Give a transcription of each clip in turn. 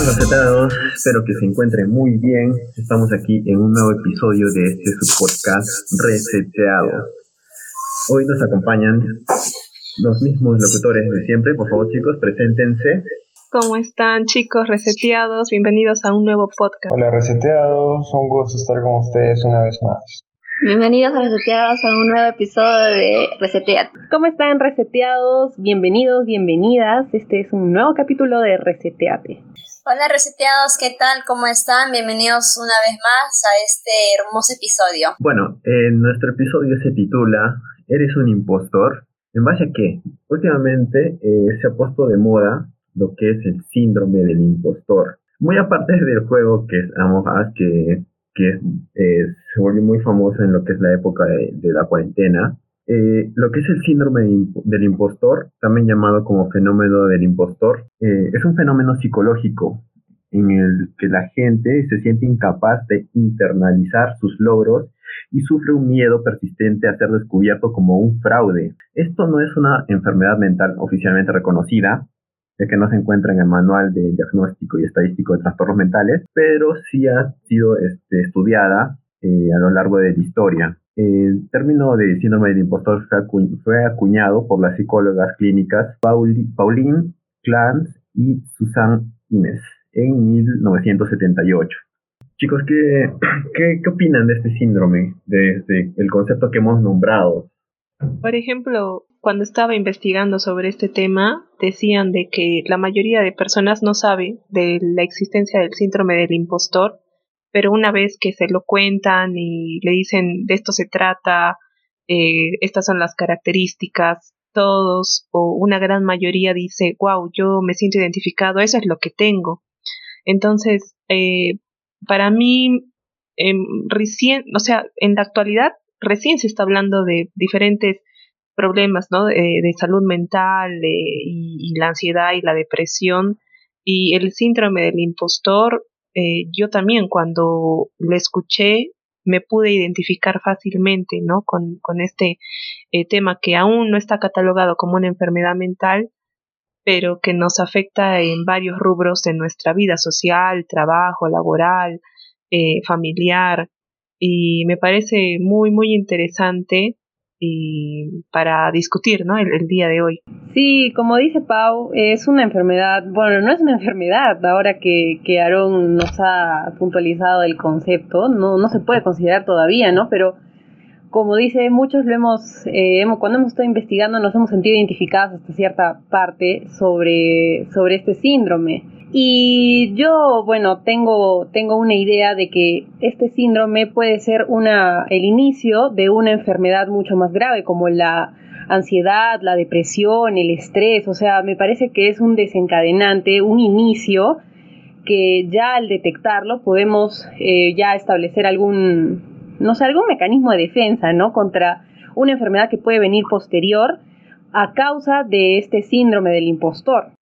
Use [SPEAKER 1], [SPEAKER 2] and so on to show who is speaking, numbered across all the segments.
[SPEAKER 1] ¿Qué tal? Espero que se encuentren muy bien. Estamos aquí en un nuevo episodio de este su podcast Reseteado. Hoy nos acompañan los mismos locutores de siempre. Por favor, chicos, preséntense.
[SPEAKER 2] ¿Cómo están, chicos reseteados? Bienvenidos a un nuevo podcast.
[SPEAKER 3] Hola, reseteados. Un gusto estar con ustedes una vez más.
[SPEAKER 4] Bienvenidos a Reseteados a un nuevo episodio de Reseteate.
[SPEAKER 2] ¿Cómo están reseteados? Bienvenidos, bienvenidas. Este es un nuevo capítulo de Reseteate.
[SPEAKER 5] Hola reseteados, ¿qué tal? ¿Cómo están? Bienvenidos una vez más a este hermoso episodio.
[SPEAKER 1] Bueno, eh, nuestro episodio se titula ¿Eres un impostor? ¿En base a qué? Últimamente eh, se ha puesto de moda lo que es el síndrome del impostor. Muy aparte del juego que es Among que que eh, se volvió muy famoso en lo que es la época de, la cuarentena. Eh, lo que es el síndrome del impostor, también llamado como fenómeno del impostor, eh, es un fenómeno psicológico en el que la gente se siente incapaz de internalizar sus logros y sufre un miedo persistente a ser descubierto como un fraude. Esto no es una enfermedad mental oficialmente reconocida, que no se encuentra en el manual de diagnóstico y estadístico de trastornos mentales, pero sí ha sido este, estudiada eh, a lo largo de la historia. El término de síndrome del impostor fue, acuñado por las psicólogas clínicas Pauline Clance y Susan Inés en 1978. Chicos, ¿qué, qué, opinan de este síndrome, de el concepto que hemos nombrado?
[SPEAKER 2] Por ejemplo, cuando estaba investigando sobre este tema, decían de que la mayoría de personas no sabe de la existencia del síndrome del impostor, pero una vez que se lo cuentan y le dicen de esto se trata, eh, estas son las características, todos o una gran mayoría dice, wow, yo me siento identificado, eso es lo que tengo. Entonces, eh, para mí, eh, recién, o sea, en la actualidad recién se está hablando de diferentes problemas ¿no? Eh, de salud mental y, la ansiedad y la depresión y el síndrome del impostor. Eh, yo también cuando lo escuché me pude identificar fácilmente ¿no? con, con este eh, tema que aún no está catalogado como una enfermedad mental, pero que nos afecta en varios rubros de nuestra vida social, trabajo, laboral, familiar. Y me parece muy, muy interesante y para discutir ¿no? El, día de hoy.
[SPEAKER 6] Sí, como dice Pau, es una enfermedad, bueno, no es una enfermedad, ahora que, que Aaron nos ha puntualizado el concepto, no, no se puede considerar todavía, ¿no? Pero como dice, muchos lo hemos, eh, hemos, cuando hemos estado investigando nos hemos sentido identificados hasta cierta parte sobre, sobre este síndrome. Y yo, bueno, tengo, tengo una idea de que este síndrome puede ser una, el inicio de una enfermedad mucho más grave, como la ansiedad, la depresión, el estrés. O sea, me parece que es un desencadenante, un inicio que ya al detectarlo podemos eh, ya establecer algún, no sé, algún mecanismo de defensa, ¿no? Contra una enfermedad que puede venir posterior a causa de este síndrome del impostor.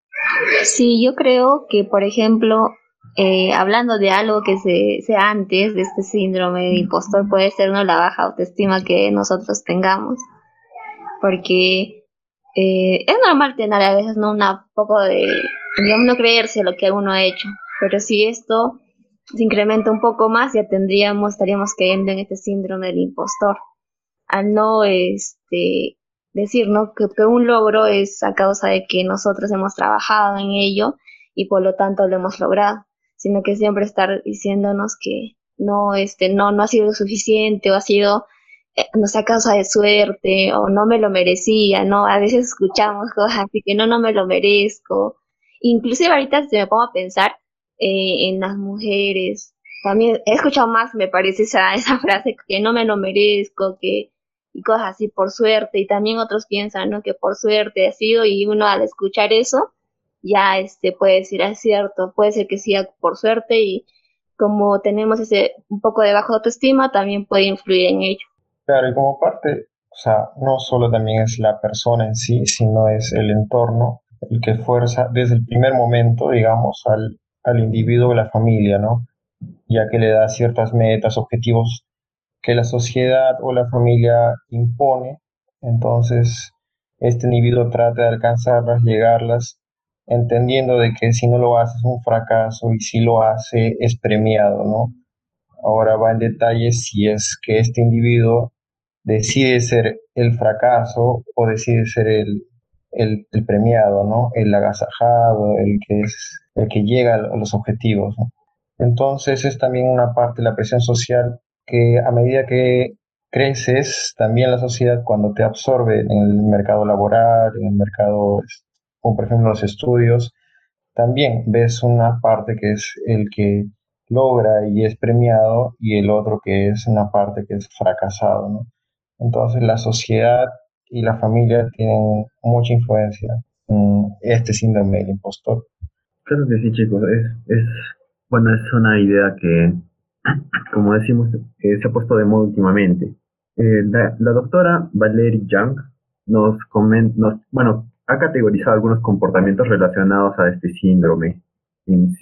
[SPEAKER 4] Sí, yo creo que, por ejemplo, eh, hablando de algo que se, sea antes de este síndrome de impostor, puede ser ¿no? la baja autoestima que nosotros tengamos. Porque eh, es normal tener a veces ¿no? un poco de, digamos, no creerse lo que uno ha hecho. Pero si esto se incrementa un poco más, ya tendríamos, estaríamos cayendo en este síndrome del impostor. Al no este, decir, ¿no? Que, un logro es a causa de que nosotros hemos trabajado en ello y por lo tanto lo hemos logrado, sino que siempre estar diciéndonos que no, este, no, no ha sido suficiente o ha sido, eh, no sé, a causa de suerte o no me lo merecía, ¿no? A veces escuchamos cosas así que no, no me lo merezco. Inclusive ahorita se me pongo a pensar eh, en las mujeres. También he escuchado más, me parece, esa, esa frase, que no me lo merezco, que y cosas así por suerte y también otros piensan ¿no? que por suerte ha sido y uno al escuchar eso ya este puede decir ah, es cierto puede ser que sea por suerte y como tenemos ese un poco de baja autoestima también puede influir en ello
[SPEAKER 3] claro y como parte o sea no solo también es la persona en sí sino es el entorno el que fuerza desde el primer momento digamos al, al individuo la familia no ya que le da ciertas metas objetivos que la sociedad o la familia impone, entonces este individuo trata de alcanzarlas, llegarlas, entendiendo de que si no lo hace es un fracaso y si lo hace es premiado, ¿no? Ahora va en detalle si es que este individuo decide ser el fracaso o decide ser el, el, premiado, ¿no? El agasajado, el que, es, el que llega a los objetivos. Entonces es también una parte de la presión social que a medida que creces, también la sociedad cuando te absorbe en el mercado laboral, en el mercado, como por ejemplo los estudios, también ves una parte que es el que logra y es premiado y el otro que es una parte que es fracasado, ¿no? Entonces la sociedad y la familia tienen mucha influencia en este síndrome del impostor.
[SPEAKER 1] Claro que sí, chicos. Es, es, bueno, es una idea que, como decimos, eh, se ha puesto de moda últimamente. Eh, la, doctora Valerie Young nos, comenta, bueno, ha categorizado algunos comportamientos relacionados a este síndrome en,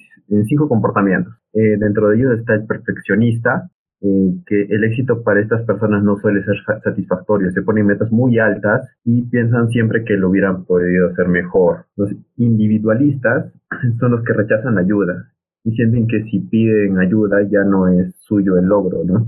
[SPEAKER 1] cinco comportamientos. Eh, dentro de ellos está el perfeccionista, eh, que el éxito para estas personas no suele ser satisfactorio. Se ponen metas muy altas y piensan siempre que lo hubieran podido hacer mejor. Los individualistas son los que rechazan la ayuda y sienten que si piden ayuda ya no es suyo el logro, ¿no?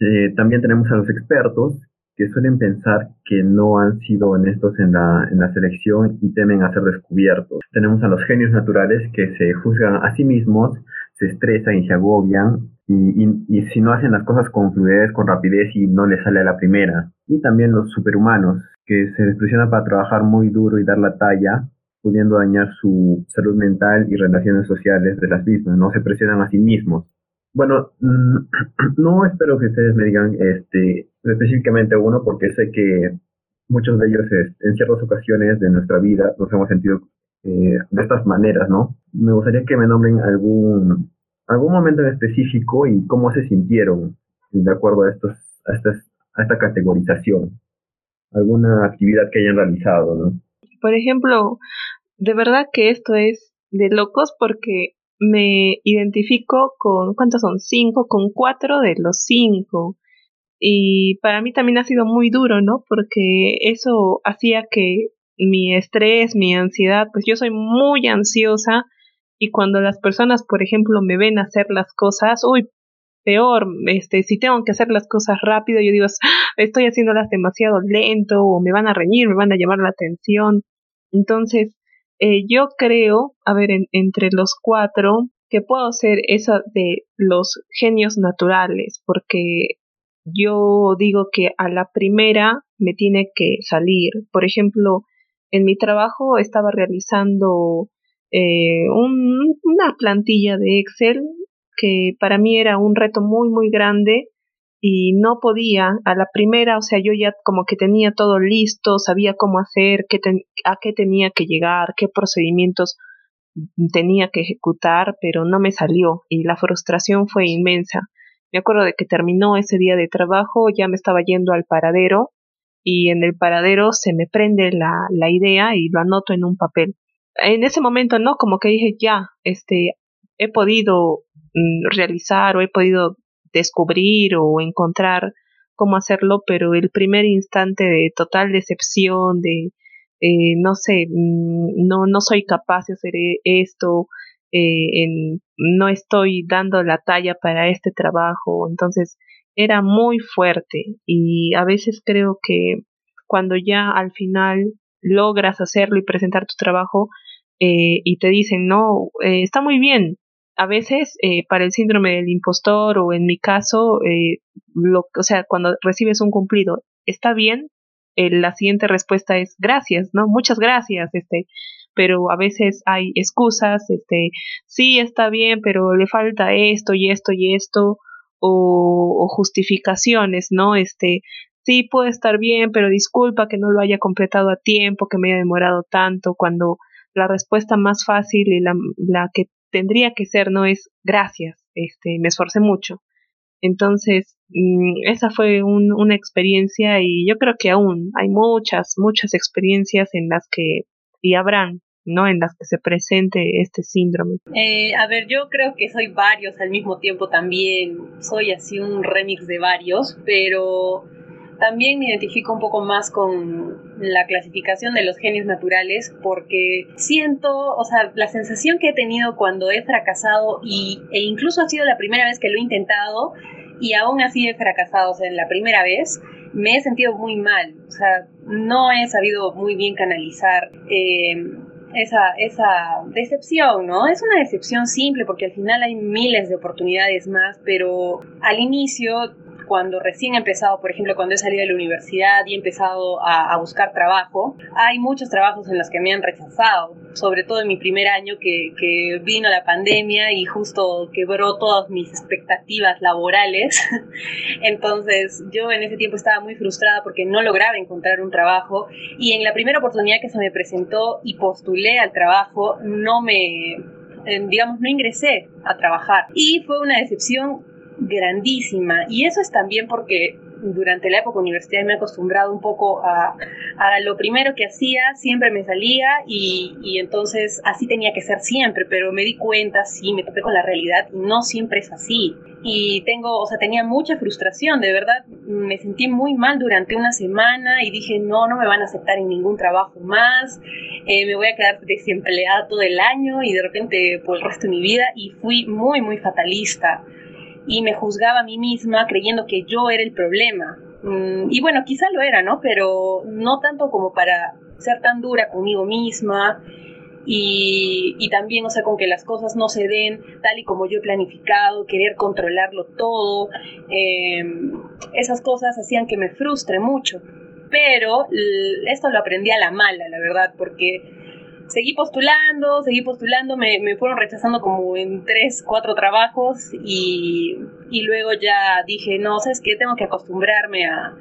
[SPEAKER 1] Eh, también tenemos a los expertos que suelen pensar que no han sido honestos en la, en la selección y temen a ser descubiertos. Tenemos a los genios naturales que se juzgan a sí mismos, se estresan y se agobian y, si no hacen las cosas con fluidez, con rapidez y no les sale a la primera. Y también los superhumanos, que se despresionan para trabajar muy duro y dar la talla, pudiendo dañar su salud mental y relaciones sociales de las mismas, ¿no? Se presionan a sí mismos. Bueno, mm, no espero que ustedes me digan este, específicamente uno, porque sé que muchos de ellos en ciertas ocasiones de nuestra vida nos hemos sentido eh, de estas maneras, ¿no? Me gustaría que me nombren algún algún momento en específico y cómo se sintieron de acuerdo a, estos, a, estas, a esta categorización. Alguna actividad que hayan realizado, ¿no?
[SPEAKER 2] Por ejemplo, de verdad que esto es de locos porque me identifico con, ¿cuántos son? Cinco, con cuatro de los cinco. Y para mí también ha sido muy duro, ¿no? Porque eso hacía que mi estrés, mi ansiedad, pues yo soy muy ansiosa y cuando las personas, por ejemplo, me ven hacer las cosas, uy, peor, este, si tengo que hacer las cosas rápido, yo digo, estoy haciéndolas demasiado lento o me van a reñir, me van a llamar la atención. Entonces, eh, yo creo, a ver, entre los cuatro, que puedo ser esa de los genios naturales, porque yo digo que a la primera me tiene que salir. Por ejemplo, en mi trabajo estaba realizando eh, una plantilla de Excel que para mí era un reto muy, muy grande y no podía a la primera, o sea, yo ya como que tenía todo listo, sabía cómo hacer, qué a qué tenía que llegar, qué procedimientos tenía que ejecutar, pero no me salió y la frustración fue inmensa. Me acuerdo de que terminó ese día de trabajo, ya me estaba yendo al paradero y en el paradero se me prende la, la idea y lo anoto en un papel en ese momento, ¿no? Como que dije, ya, este, he podido mm, realizar o he podido descubrir o encontrar cómo hacerlo, pero el primer instante de total decepción, de, eh, no sé, mm, no, no soy capaz de hacer e-, esto, eh, en, no estoy dando la talla para este trabajo, entonces era muy fuerte y a veces creo que cuando ya al final logras hacerlo y presentar tu trabajo eh, y te dicen, no, eh, está muy bien. A veces eh, para el síndrome del impostor o en mi caso, lo, o sea, cuando recibes un cumplido, está bien, la siguiente respuesta es gracias, ¿no? Muchas gracias, este, pero a veces hay excusas, este, sí está bien, pero le falta esto y esto y esto, o, justificaciones, ¿no? Este, sí puede estar bien, pero disculpa que no lo haya completado a tiempo, que me haya demorado tanto, cuando la respuesta más fácil y la, la que tendría que ser no es gracias, este, me esforcé mucho. Entonces, mm, esa fue un, una experiencia y yo creo que aún hay muchas, muchas experiencias en las que, y habrán, ¿no? En las que se presente este síndrome.
[SPEAKER 6] Eh, a ver, yo creo que soy varios al mismo tiempo también, soy así un remix de varios, pero también me identifico un poco más con la clasificación de los genios naturales porque siento, o sea, la sensación que he tenido cuando he fracasado y, e incluso ha sido la primera vez que lo he intentado y aún así he fracasado, o sea, en la primera vez me he sentido muy mal, o sea, no he sabido muy bien canalizar. Eh, esa, esa decepción, ¿no? Es una decepción simple porque al final hay miles de oportunidades más, pero al inicio cuando recién he empezado, por ejemplo, cuando he salido de la universidad y he empezado a, buscar trabajo, hay muchos trabajos en los que me han rechazado, sobre todo en mi primer año que, que vino la pandemia y justo quebró todas mis expectativas laborales. Entonces yo en ese tiempo estaba muy frustrada porque no lograba encontrar un trabajo y en la primera oportunidad que se me presentó y postulé al trabajo, no me eh, digamos, no ingresé a trabajar. Y fue una decepción grandísima. Y eso es también porque durante la época universitaria me he acostumbrado un poco a, a lo primero que hacía, siempre me salía y, y, entonces así tenía que ser siempre, pero me di cuenta, sí, me topé con la realidad y no siempre es así. Y tengo, o sea, tenía mucha frustración, de verdad, me sentí muy mal durante una semana y dije, no, no me van a aceptar en ningún trabajo más, eh, me voy a quedar desempleada todo el año y de repente por el resto de mi vida y fui muy, muy fatalista y me juzgaba a mí misma creyendo que yo era el problema. Mm, y bueno, quizá lo era, ¿no? Pero no tanto como para ser tan dura conmigo misma y, y, también, o sea, con que las cosas no se den tal y como yo he planificado, querer controlarlo todo. Em, esas cosas hacían que me frustre mucho. Pero esto lo aprendí a la mala, la verdad, porque seguí postulando, seguí postulando, me, me, fueron rechazando como en tres, cuatro trabajos y, y luego ya dije, no, ¿sabes qué? Tengo que acostumbrarme a,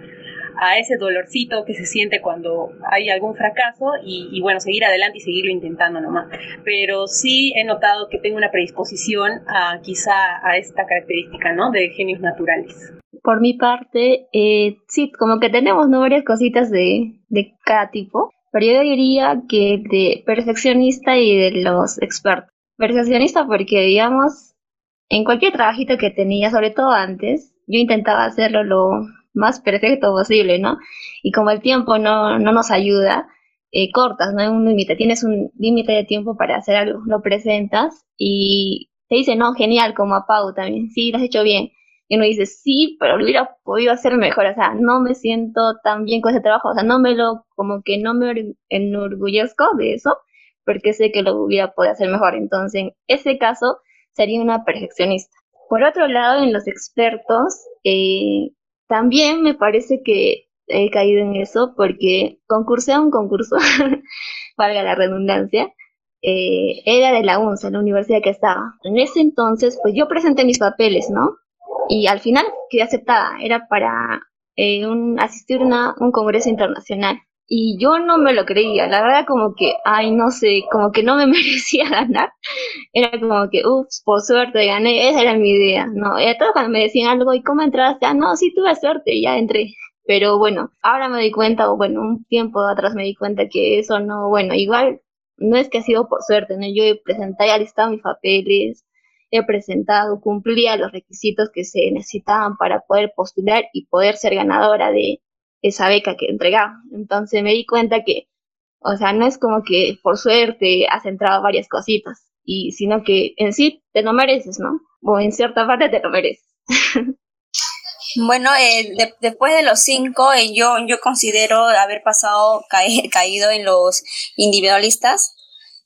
[SPEAKER 6] a ese dolorcito que se siente cuando hay algún fracaso y, y, bueno, seguir adelante y seguirlo intentando nomás. Pero sí he notado que tengo una predisposición a quizá a esta característica, ¿no? De genios naturales.
[SPEAKER 4] Por mi parte, eh, sí, como que tenemos ¿no? varias cositas de, de cada tipo. Pero yo diría que de perfeccionista y de los expertos. Perfeccionista porque, digamos, en cualquier trabajito que tenía, sobre todo antes, yo intentaba hacerlo lo más perfecto posible, ¿no? Y como el tiempo no, no nos ayuda, eh, cortas, no hay un límite, tienes un límite de tiempo para hacer algo, lo presentas y te dice, no, genial, como a Pau también, sí, lo has hecho bien y uno dice, sí, pero lo hubiera podido hacer mejor, o sea, no me siento tan bien con ese trabajo, o sea, no me lo, como que no me enorgullezco de eso, porque sé que lo hubiera podido hacer mejor. Entonces, en ese caso, sería una perfeccionista. Por otro lado, en los expertos, eh, también me parece que he caído en eso porque concursé a un concurso, valga la redundancia, eh, era de la UNSA, la universidad que estaba. En ese entonces, pues yo presenté mis papeles, ¿no? Y al final quedé aceptada, era para eh, un, asistir a un congreso internacional. Y yo no me lo creía, la verdad como que, ay, no sé, como que no me merecía ganar. Era como que, ups, por suerte gané, esa era mi idea, ¿no? Y a cuando me decían algo, ¿y cómo entraste? Ah, no, sí tuve suerte, ya entré. Pero bueno, ahora me di cuenta, o bueno, un tiempo atrás me di cuenta que eso no, bueno, igual no es que ha sido por suerte, ¿no? Yo presenté, ya listado mis papeles, he presentado cumplía los requisitos que se necesitaban para poder postular y poder ser ganadora de esa beca que entregaba. Entonces me di cuenta que, o sea, no es como que por suerte has entrado varias cositas, y sino que en sí te lo mereces, ¿no? O en cierta parte te lo mereces.
[SPEAKER 5] Bueno, eh, después de los cinco, eh, yo, yo considero haber pasado, caído en los individualistas,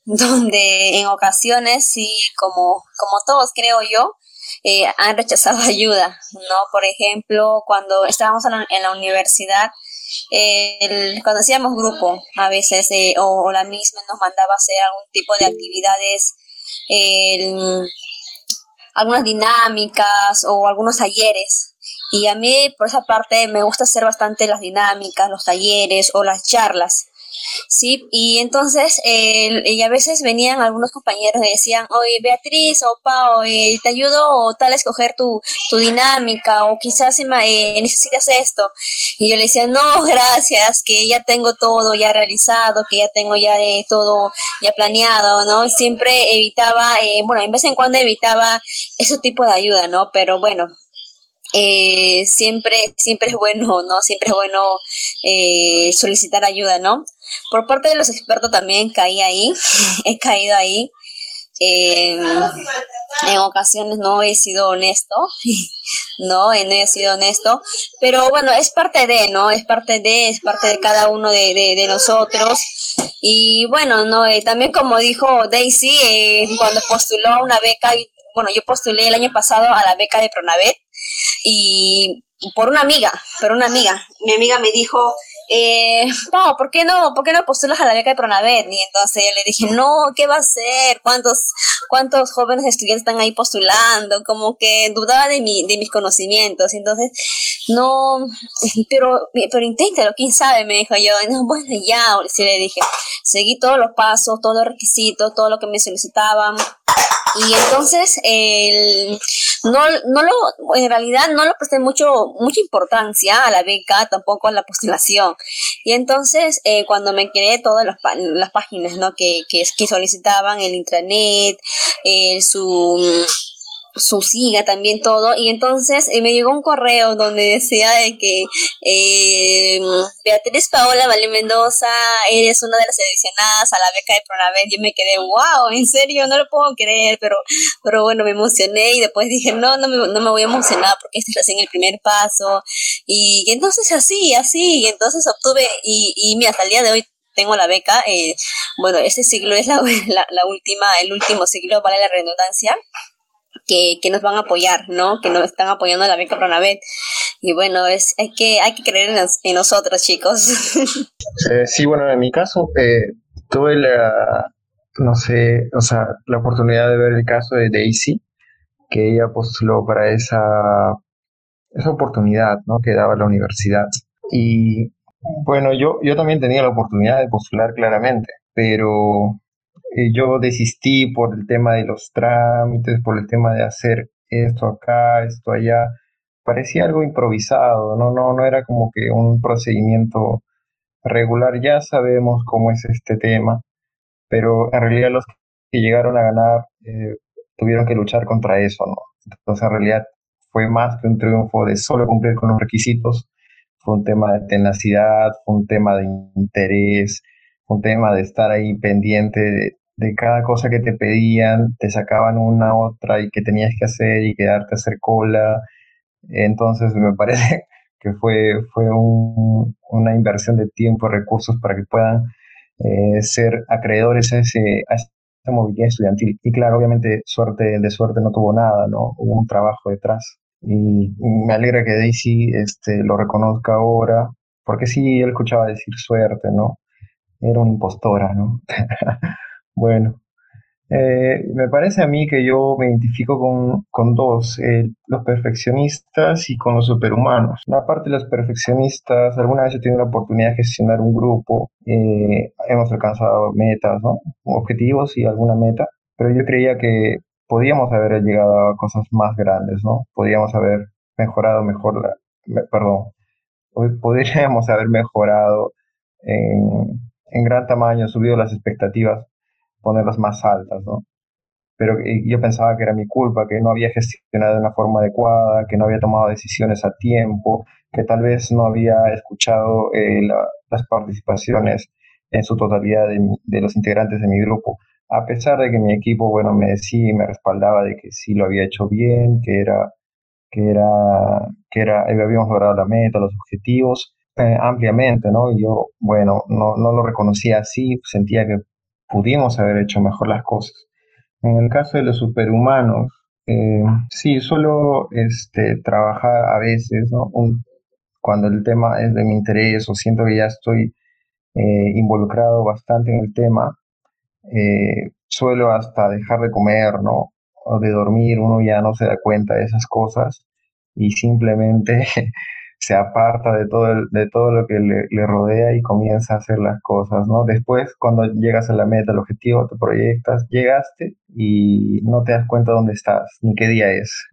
[SPEAKER 5] donde en ocasiones sí, como, como todos creo yo, eh, han rechazado ayuda, ¿no? Por ejemplo, cuando estábamos en la, universidad, cuando hacíamos grupo, a veces, eh, o, la misma nos mandaba hacer algún tipo de actividades, algunas dinámicas o algunos talleres. Y a mí, por esa parte, me gusta hacer bastante las dinámicas, los talleres o las charlas. Sí, y entonces y a veces venían algunos compañeros y decían, oye Beatriz o Pau, eh, te ayudo o tal a escoger tu, tu dinámica o quizás eh, necesitas esto. Y yo le decía, no, gracias, que ya tengo todo ya realizado, que ya tengo ya eh, todo ya planeado, ¿no? Siempre evitaba, bueno, en vez en cuando evitaba ese tipo de ayuda, ¿no? Pero bueno, eh, siempre, siempre es bueno, ¿no? Siempre es bueno eh, solicitar ayuda, ¿no? Por parte de los expertos también caí ahí, he caído ahí. en ocasiones no he sido honesto, no, no he sido honesto, pero bueno, es parte de, ¿no? Es parte de, es parte de cada uno de, de, nosotros. Y bueno, no, eh, también como dijo Daisy, eh, cuando postuló una beca, bueno, yo postulé el año pasado a la beca de Pronavet, y por una amiga, por una amiga. Mi amiga me dijo, eh, no, ¿por qué no? ¿Por qué no postulas a la beca de Pronavet? Y entonces le dije, no, ¿qué va a ser? ¿Cuántos, cuántos jóvenes estudiantes están ahí postulando? Como que dudaba de, mi, de mis conocimientos. Entonces, no, pero, pero inténtalo, quién sabe, me dijo yo. bueno, ya, sí le dije, seguí todos los pasos, todos los requisitos, todo lo que me solicitaban. Y entonces, el, no, no lo, en realidad no lo presté mucho, mucha importancia a la beca, tampoco a la postulación. Y entonces, eh, cuando me creé todas las, las páginas, ¿no? Que, que, que solicitaban el intranet, eh, su, su siga también todo. Y entonces eh, me llegó un correo donde decía de que eh, Beatriz Paola Vale Mendoza eres una de las seleccionadas a la beca de Pronavet. Yo me quedé wow en serio no lo puedo creer pero pero bueno me emocioné y después dije no no me, no me voy a emocionar porque este es el primer paso y, entonces así así y entonces obtuve y, y mira hasta el día de hoy tengo la beca. Eh, bueno, este siglo es la, la, la, última, el último siglo, vale la redundancia que, que nos van a apoyar, ¿no? Que nos están apoyando la beca Pronavet. Y bueno, es, hay, que, hay que creer en, nosotros, chicos.
[SPEAKER 3] Eh, sí, bueno, en mi caso, eh, tuve la, no sé, o sea, la oportunidad de ver el caso de Daisy, que ella postuló para esa, esa oportunidad, ¿no? Que daba la universidad. Y bueno, yo, yo también tenía la oportunidad de postular claramente, pero eh, yo desistí por el tema de los trámites, por el tema de hacer esto acá, esto allá. Parecía algo improvisado, no, no, no era como que un procedimiento regular. Ya sabemos cómo es este tema, pero en realidad los que llegaron a ganar eh, tuvieron que luchar contra eso, ¿no? Entonces en realidad fue más que un triunfo de solo cumplir con los requisitos, fue un tema de tenacidad, fue un tema de interés, un tema de estar ahí pendiente de, de cada cosa que te pedían, te sacaban una otra y que tenías que hacer y quedarte a hacer cola. Entonces me parece que fue, fue una inversión de tiempo y recursos para que puedan eh, ser acreedores a, ese, a esa movilidad estudiantil. Y claro, obviamente suerte de suerte no tuvo nada, ¿no? Hubo un trabajo detrás. Y me alegra que Daisy este, lo reconozca ahora, porque sí, él escuchaba decir suerte, ¿no? Era una impostora, ¿no? Bueno, eh, me parece a mí que yo me identifico con, dos, eh, los perfeccionistas y con los superhumanos. La parte de los perfeccionistas, alguna vez he tenido la oportunidad de gestionar un grupo, eh, hemos alcanzado metas, ¿no? objetivos y alguna meta, pero yo creía que podíamos haber llegado a cosas más grandes, ¿no? Podíamos haber mejorado mejor la, perdón, podríamos haber mejorado en, en gran tamaño, subido las expectativas ponerlas más altas, ¿no? Pero yo pensaba que era mi culpa, que no había gestionado de una forma adecuada, que no había tomado decisiones a tiempo, que tal vez no había escuchado eh, las participaciones en su totalidad de, los integrantes de mi grupo, a pesar de que mi equipo, bueno, me decía y me respaldaba de que sí lo había hecho bien, que era, que era, que era, habíamos logrado la meta, los objetivos, eh, ampliamente, ¿no? Y yo, bueno, no, no lo reconocía así, sentía que pudimos haber hecho mejor las cosas. En el caso de los superhumanos, eh, sí, solo este, trabajar a veces, ¿no? cuando el tema es de mi interés o siento que ya estoy eh, involucrado bastante en el tema, eh, suelo hasta dejar de comer, ¿no? O de dormir, uno ya no se da cuenta de esas cosas y simplemente se aparta de todo, de todo lo que le, rodea y comienza a hacer las cosas, ¿no? Después, cuando llegas a la meta, al objetivo, te proyectas, llegaste y no te das cuenta dónde estás, ni qué día es.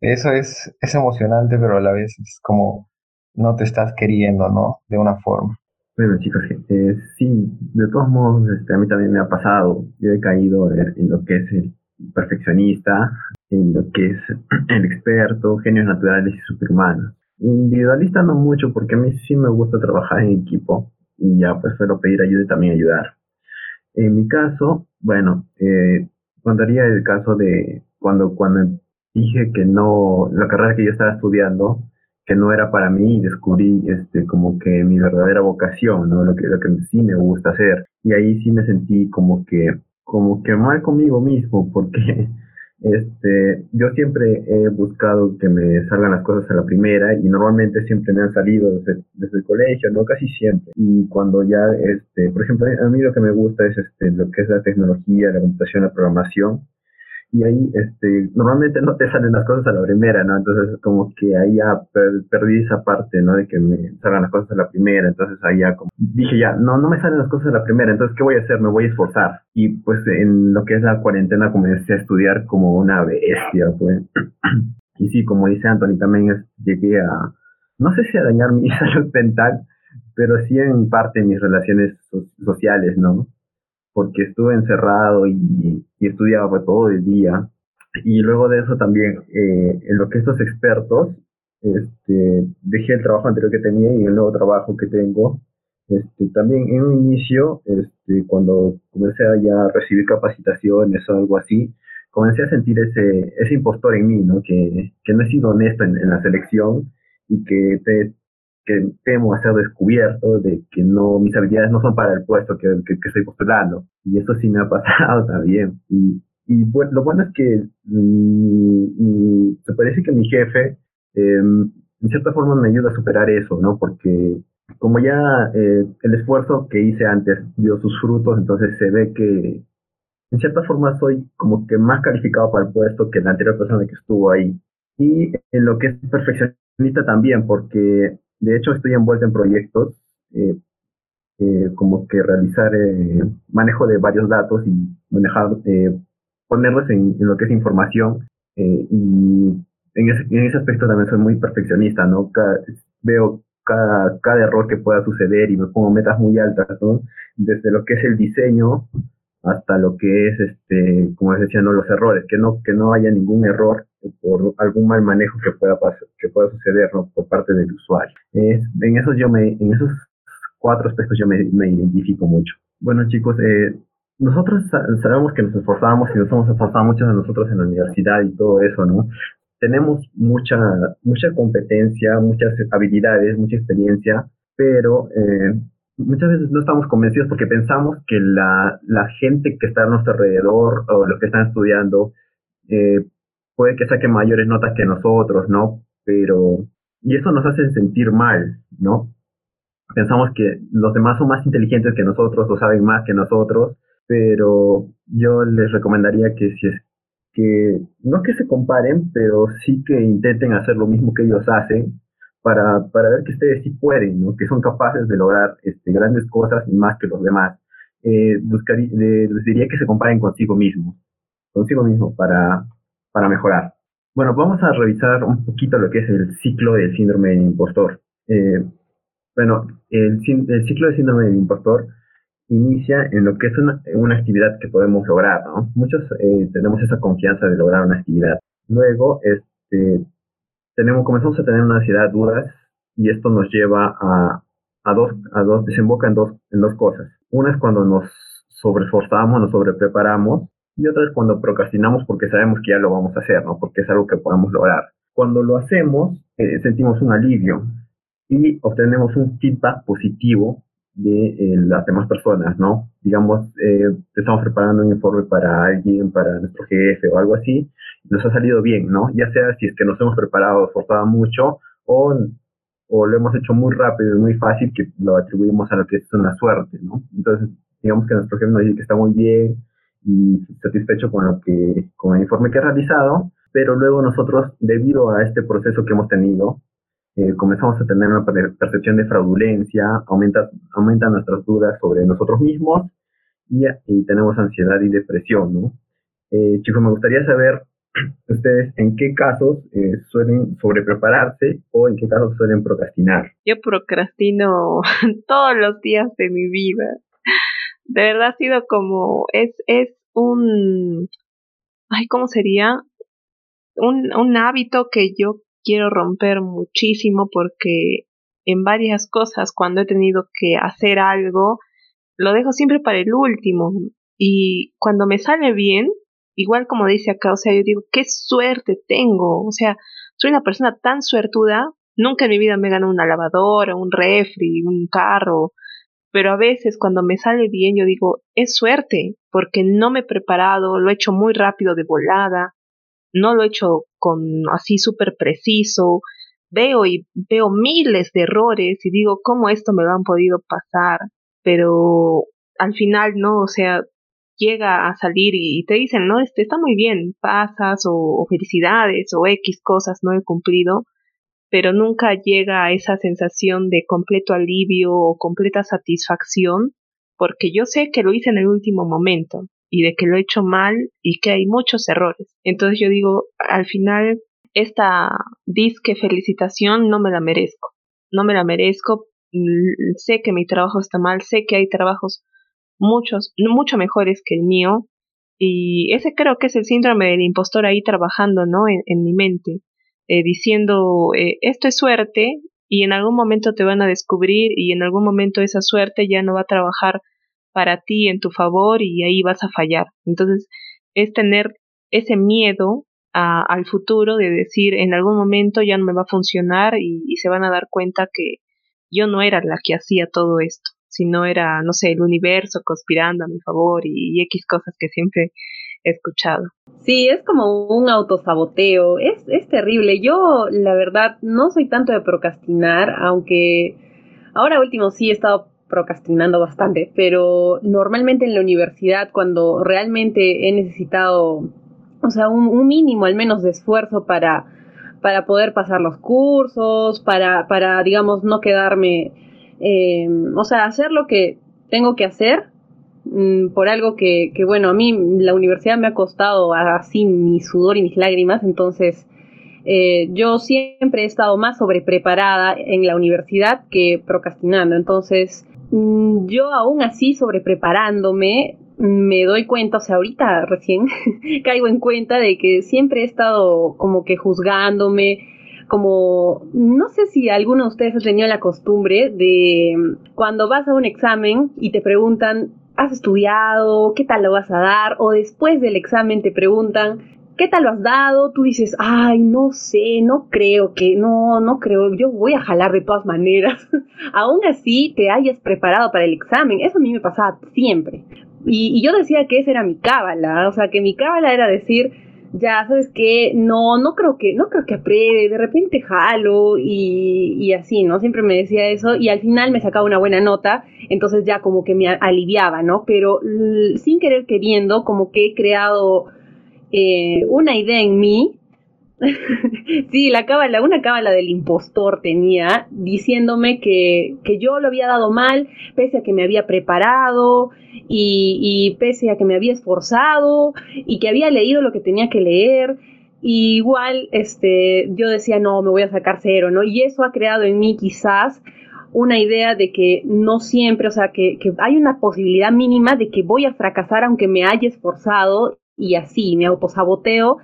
[SPEAKER 3] Eso es, es emocionante, pero a la vez es como no te estás queriendo, ¿no? De una forma.
[SPEAKER 1] Bueno, chicos, eh, sí, de todos modos, este, a mí también me ha pasado. Yo he caído en lo que es el perfeccionista, en lo que es el experto, genios naturales y superhumanos. Individualista no mucho porque a mí sí me gusta trabajar en equipo y ya pues suelo pedir ayuda y también ayudar. En mi caso, bueno, eh, contaría el caso de cuando, cuando dije que no, la carrera que yo estaba estudiando, que no era para mí descubrí este, como que mi verdadera vocación, ¿no? Lo que, lo que sí me gusta hacer. Y ahí sí me sentí como que, como que mal conmigo mismo, porque este, yo siempre he buscado que me salgan las cosas a la primera y normalmente siempre me han salido desde, desde el colegio, no casi siempre. Y cuando ya, este, por ejemplo, a mí lo que me gusta es este, lo que es la tecnología, la computación, la programación y ahí este, normalmente no te salen las cosas a la primera, ¿no? Entonces como que ahí ya perdí esa parte, ¿no? De que me salgan las cosas a la primera, entonces ahí ya como dije ya, no, no me salen las cosas a la primera, entonces ¿qué voy a hacer? Me voy a esforzar. Y pues en lo que es la cuarentena comencé a estudiar como una bestia, pues. y sí, como dice Anthony, también llegué a, no sé si a dañar mi salud mental, pero sí en parte mis relaciones sociales, ¿no? Porque estuve encerrado y, estudiaba todo el día. Y luego de eso también, eh, en lo que estos expertos, este, dejé el trabajo anterior que tenía y el nuevo trabajo que tengo. Este, también en un inicio, este, cuando comencé a ya recibir capacitaciones o algo así, comencé a sentir ese, ese impostor en mí, ¿no? Que, que no he sido honesto en, en la selección y que te, que temo a ser descubierto, de que no, mis habilidades no son para el puesto que, que, estoy postulando. Y eso sí me ha pasado también. Y, y bueno, lo bueno es que mm, se parece que mi jefe, em, en cierta forma, me ayuda a superar eso, ¿no? Porque como ya eh, el esfuerzo que hice antes dio sus frutos, entonces se ve que en cierta forma soy como que más calificado para el puesto que la anterior persona que estuvo ahí. Y en lo que es perfeccionista también, porque de hecho, estoy envuelto en proyectos eh, eh, como que realizar eh, manejo de varios datos y manejar, ponerlos en, lo que es información. y en ese, en ese, aspecto también soy muy perfeccionista, ¿no? veo cada, cada error que pueda suceder y me pongo metas muy altas, ¿no? Desde lo que es el diseño hasta lo que es, este, como les decía, ¿no? los errores, que no, que no haya ningún error por algún mal manejo que pueda pasar, que pueda suceder por parte del usuario. en esos yo me, en esos cuatro aspectos yo me, identifico mucho. Bueno chicos, eh, nosotros sabemos que nos esforzamos y nos hemos esforzado mucho de nosotros en la universidad y todo eso, ¿no? Tenemos mucha, mucha competencia, muchas habilidades, mucha experiencia, pero eh, muchas veces no estamos convencidos porque pensamos que la, la, gente que está a nuestro alrededor o los que están estudiando eh, puede que saquen mayores notas que nosotros, ¿no? Pero, y eso nos hace sentir mal, ¿no? Pensamos que los demás son más inteligentes que nosotros o saben más que nosotros, pero yo les recomendaría que si es que, no que se comparen, pero sí que intenten hacer lo mismo que ellos hacen para, para ver que ustedes sí pueden, ¿no? Que son capaces de lograr este, grandes cosas y más que los demás. Eh, buscaría, les diría que se comparen consigo mismos, consigo mismo para, para mejorar. Bueno, vamos a revisar un poquito lo que es el ciclo del síndrome del impostor. Eh, bueno, el, ciclo del síndrome del impostor inicia en lo que es una, una actividad que podemos lograr, ¿no? Muchos eh, tenemos esa confianza de lograr una actividad. Luego, este, tenemos, comenzamos a tener una ansiedad duras y esto nos lleva a, a, dos, a dos, desemboca en dos, en dos cosas. Una es cuando nos sobreesforzamos, nos sobrepreparamos y otra es cuando procrastinamos porque sabemos que ya lo vamos a hacer, ¿no? Porque es algo que podemos lograr. Cuando lo hacemos, eh, sentimos un alivio y obtenemos un feedback positivo de eh, las demás personas, ¿no? Digamos, eh, estamos preparando un informe para alguien, para nuestro jefe o algo así, nos ha salido bien, ¿no? Ya sea si es que nos hemos preparado, esforzado mucho o, o lo hemos hecho muy rápido muy fácil que lo atribuimos a lo que es una suerte, ¿no? Entonces, digamos que nuestro jefe nos dice que está muy bien, y satisfecho con lo que con el informe que he realizado, pero luego nosotros, debido a este proceso que hemos tenido, eh, comenzamos a tener una percepción de fraudulencia, aumenta, aumentan nuestras dudas sobre nosotros mismos y, y tenemos ansiedad y depresión, ¿no? Eh, chicos, me gustaría saber ustedes en qué casos eh, suelen sobreprepararse o en qué casos suelen procrastinar.
[SPEAKER 2] Yo procrastino todos los días de mi vida de verdad ha sido como, es, es un, ay, ¿cómo sería? un, un hábito que yo quiero romper muchísimo porque en varias cosas cuando he tenido que hacer algo, lo dejo siempre para el último. Y cuando me sale bien, igual como dice acá, o sea, yo digo, qué suerte tengo. O sea, soy una persona tan suertuda, nunca en mi vida me ganado una lavadora, un refri, un carro, pero a veces cuando me sale bien yo digo, es suerte, porque no me he preparado, lo he hecho muy rápido de volada, no lo he hecho con así súper preciso, veo y veo miles de errores y digo, ¿cómo esto me lo han podido pasar? Pero al final, ¿no? O sea, llega a salir y, te dicen, no, este está muy bien, pasas o, felicidades o X cosas no he cumplido, pero nunca llega a esa sensación de completo alivio o completa satisfacción, porque yo sé que lo hice en el último momento y de que lo he hecho mal y que hay muchos errores. Entonces yo digo, al final, esta disque felicitación no me la merezco. No me la merezco. Mm, sé que mi trabajo está mal, sé que hay trabajos muchos, mucho mejores que el mío. Y ese creo que es el síndrome del impostor ahí trabajando, ¿no? En, mi mente, eh, diciendo, eh, esto es suerte y en algún momento te van a descubrir y en algún momento esa suerte ya no va a trabajar para ti en tu favor y ahí vas a fallar. Entonces, es tener ese miedo al futuro de decir, en algún momento ya no me va a funcionar y se van a dar cuenta que yo no era la que hacía todo esto si no era, no sé, el universo conspirando a mi favor y, X cosas que siempre escuchado.
[SPEAKER 6] Sí, es como un autosaboteo, es, es terrible. Yo, la verdad, no soy tanto de procrastinar, aunque ahora último sí he estado procrastinando bastante, pero normalmente en la universidad, cuando realmente he necesitado, o sea, un, mínimo al menos de esfuerzo para, para poder pasar los cursos, para, para digamos, no quedarme eh, o sea, hacer lo que tengo que hacer por algo que, que, bueno, a mí la universidad me ha costado así mi sudor y mis lágrimas, entonces eh, yo siempre he estado más sobrepreparada en la universidad que procrastinando, entonces mm, yo aún así sobrepreparándome me doy cuenta, o sea, ahorita recién caigo en cuenta de que siempre he estado como que juzgándome, como, no sé si alguno de ustedes ha tenido la costumbre de cuando vas a un examen y te preguntan, ¿has estudiado? ¿Qué tal lo vas a dar? O después del examen te preguntan, ¿qué tal lo has dado? Tú dices, ay, no sé, no creo que, no, no creo, yo voy a jalar de todas maneras. Aún así te hayas preparado para el examen. Eso a mí me pasaba siempre. Y, y yo decía que esa era mi cábala, o sea, que mi cábala era decir, ya sabes que no, no creo que, no creo que apruebe, de repente jalo y, y, así, ¿no? Siempre me decía eso y al final me sacaba una buena nota, entonces ya como que me aliviaba, ¿no? Pero sin querer queriendo, como que he creado eh, una idea en mí sí, la cábala, una cábala del impostor tenía, diciéndome que, que, yo lo había dado mal, pese a que me había preparado y, pese a que me había esforzado y que había leído lo que tenía que leer. Igual, este, yo decía, no, me voy a sacar cero, ¿no? Y eso ha creado en mí quizás una idea de que no siempre, o sea, que, que hay una posibilidad mínima de que voy a fracasar aunque me haya esforzado y así me autosaboteo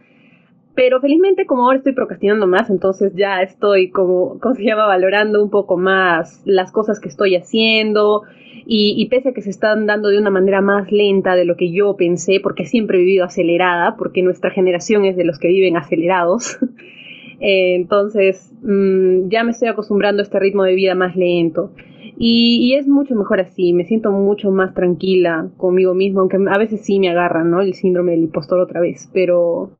[SPEAKER 6] pero felizmente como ahora estoy procrastinando más, entonces ya estoy como, ¿cómo se llama? Valorando un poco más las cosas que estoy haciendo y, pese a que se están dando de una manera más lenta de lo que yo pensé, porque siempre he vivido acelerada, porque nuestra generación es de los que viven acelerados, eh, entonces mmm, ya me estoy acostumbrando a este ritmo de vida más lento. Y, y, es mucho mejor así, me siento mucho más tranquila conmigo mismo, aunque a veces sí me agarra, ¿no? El síndrome del impostor otra vez, pero,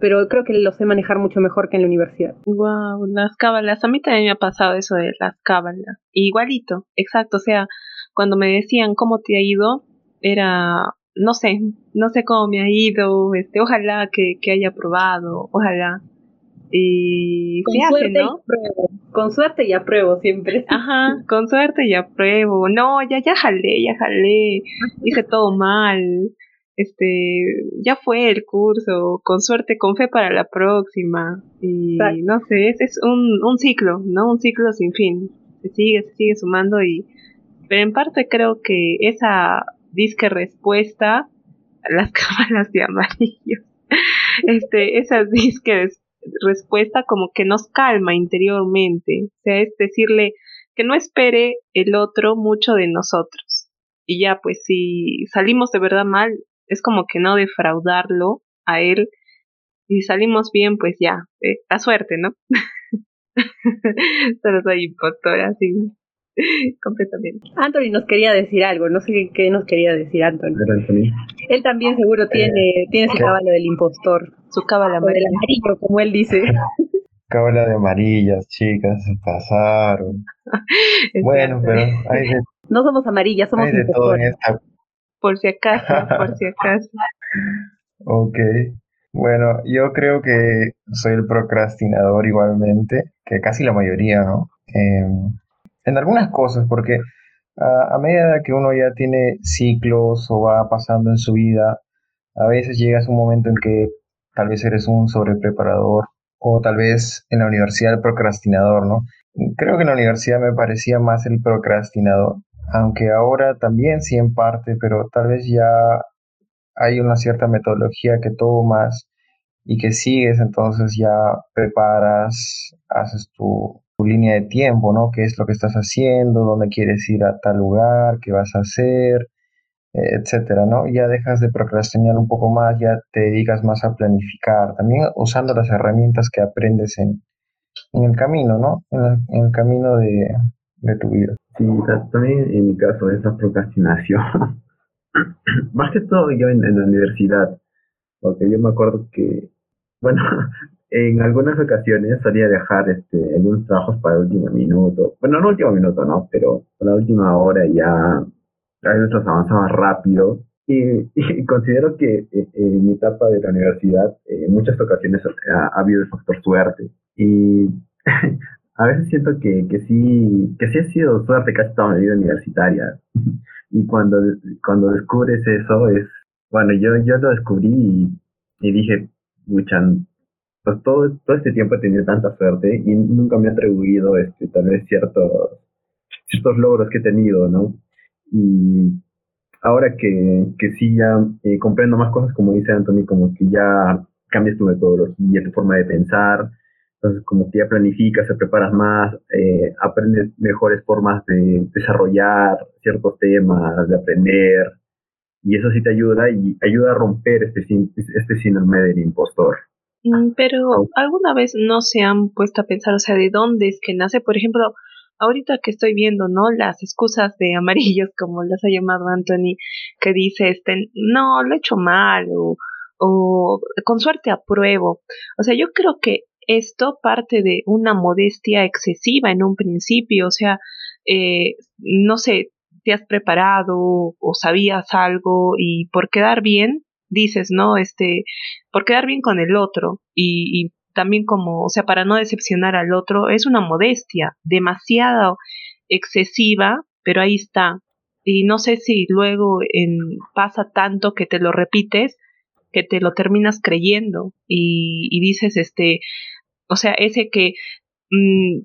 [SPEAKER 6] pero creo que lo sé manejar mucho mejor que en la universidad.
[SPEAKER 2] Wow, las cábalas. A mí también me ha pasado eso de las cábalas. Igualito, exacto. O sea, cuando me decían cómo te ha ido, era, no sé, no sé cómo me ha ido, este, ojalá que, que haya probado, ojalá. Y
[SPEAKER 6] con suerte y apruebo. Con suerte y apruebo siempre.
[SPEAKER 2] Ajá, con suerte y apruebo. No, ya, ya jalé, ya jalé. Hice todo mal este, ya fue el curso, con suerte, con fe para la próxima. Y no sé, es, es un, un ciclo, ¿no? Un ciclo sin fin. Se sigue, se sigue sumando y, pero en parte creo que esa disque respuesta a las cámaras de amarillo este, esa disque respuesta como que nos calma interiormente. O sea, es decirle que no espere el otro mucho de nosotros. Y ya, pues si salimos de verdad mal, es como que no defraudarlo a él. Y salimos bien, pues ya, eh, la suerte, ¿no? Solo soy impostora, sí. completamente.
[SPEAKER 6] Anthony nos quería decir algo, no sé qué nos quería decir Anthony. Él también seguro eh, tiene, tiene su cábala del impostor.
[SPEAKER 2] Su cábala
[SPEAKER 6] amarilla. amarillo, como él dice.
[SPEAKER 3] Cábala de amarillas, chicas, se pasaron. bueno, pero hay de,
[SPEAKER 6] No somos amarillas, somos de todo en esta...
[SPEAKER 2] Por si acaso, por si acaso.
[SPEAKER 3] ok. Bueno, yo creo que soy el procrastinador igualmente, que casi la mayoría, ¿no? Eh, en algunas cosas, porque a medida que uno ya tiene ciclos o va pasando en su vida, a veces llegas a un momento en que tal vez eres un sobrepreparador o tal vez en la universidad el procrastinador, ¿no? Creo que en la universidad me parecía más el procrastinador, aunque ahora también sí en parte, pero tal vez ya hay una cierta metodología que tomas y que sigues, entonces ya preparas, haces tu, línea de tiempo, ¿no? ¿Qué es lo que estás haciendo? ¿Dónde quieres ir a tal lugar? ¿Qué vas a hacer? Etcétera, ¿no? Ya dejas de procrastinar un poco más, ya te dedicas más a planificar, también usando las herramientas que aprendes en, en el camino, ¿no? En, el camino de, de, tu vida.
[SPEAKER 1] Sí, también en mi caso esa procrastinación, más que todo yo en, en la universidad, porque yo me acuerdo que, bueno, en algunas ocasiones solía dejar este, algunos trabajos para el último minuto. Bueno, no último minuto, no, pero para la última hora ya a veces los avanzaba rápido. Y, considero que eh, en mi etapa de la universidad en muchas ocasiones ha, habido el factor suerte. Y a veces siento que, que, sí, que sí ha sido suerte casi toda mi vida universitaria. y cuando, cuando descubres eso es, bueno, yo, yo lo descubrí y, dije, muchan, pues todo, todo este tiempo he tenido tanta suerte y nunca me he atribuido este, tal vez ciertos, ciertos logros que he tenido, ¿no? Y ahora que, que sí ya eh, comprendo más cosas, como dice Anthony, como que ya cambias tu metodología, tu forma de pensar, entonces como que ya planificas, te preparas más, eh, aprendes mejores formas de desarrollar ciertos temas, de aprender, y eso sí te ayuda y ayuda a romper este, este síndrome del impostor.
[SPEAKER 2] Mm, pero alguna vez no se han puesto a pensar, o sea, de dónde es que nace, por ejemplo, ahorita que estoy viendo, ¿no? Las excusas de amarillos, como las ha llamado Anthony, que dice, este, no, lo he hecho mal, o, o con suerte apruebo. O sea, yo creo que esto parte de una modestia excesiva en un principio, o sea, eh, no sé, te has preparado o sabías algo y por quedar bien dices, ¿no? Este, por quedar bien con el otro y, también como, o sea, para no decepcionar al otro, es una modestia demasiado excesiva, pero ahí está. Y no sé si luego en, pasa tanto que te lo repites, que te lo terminas creyendo y, y dices, este, o sea, ese que mm,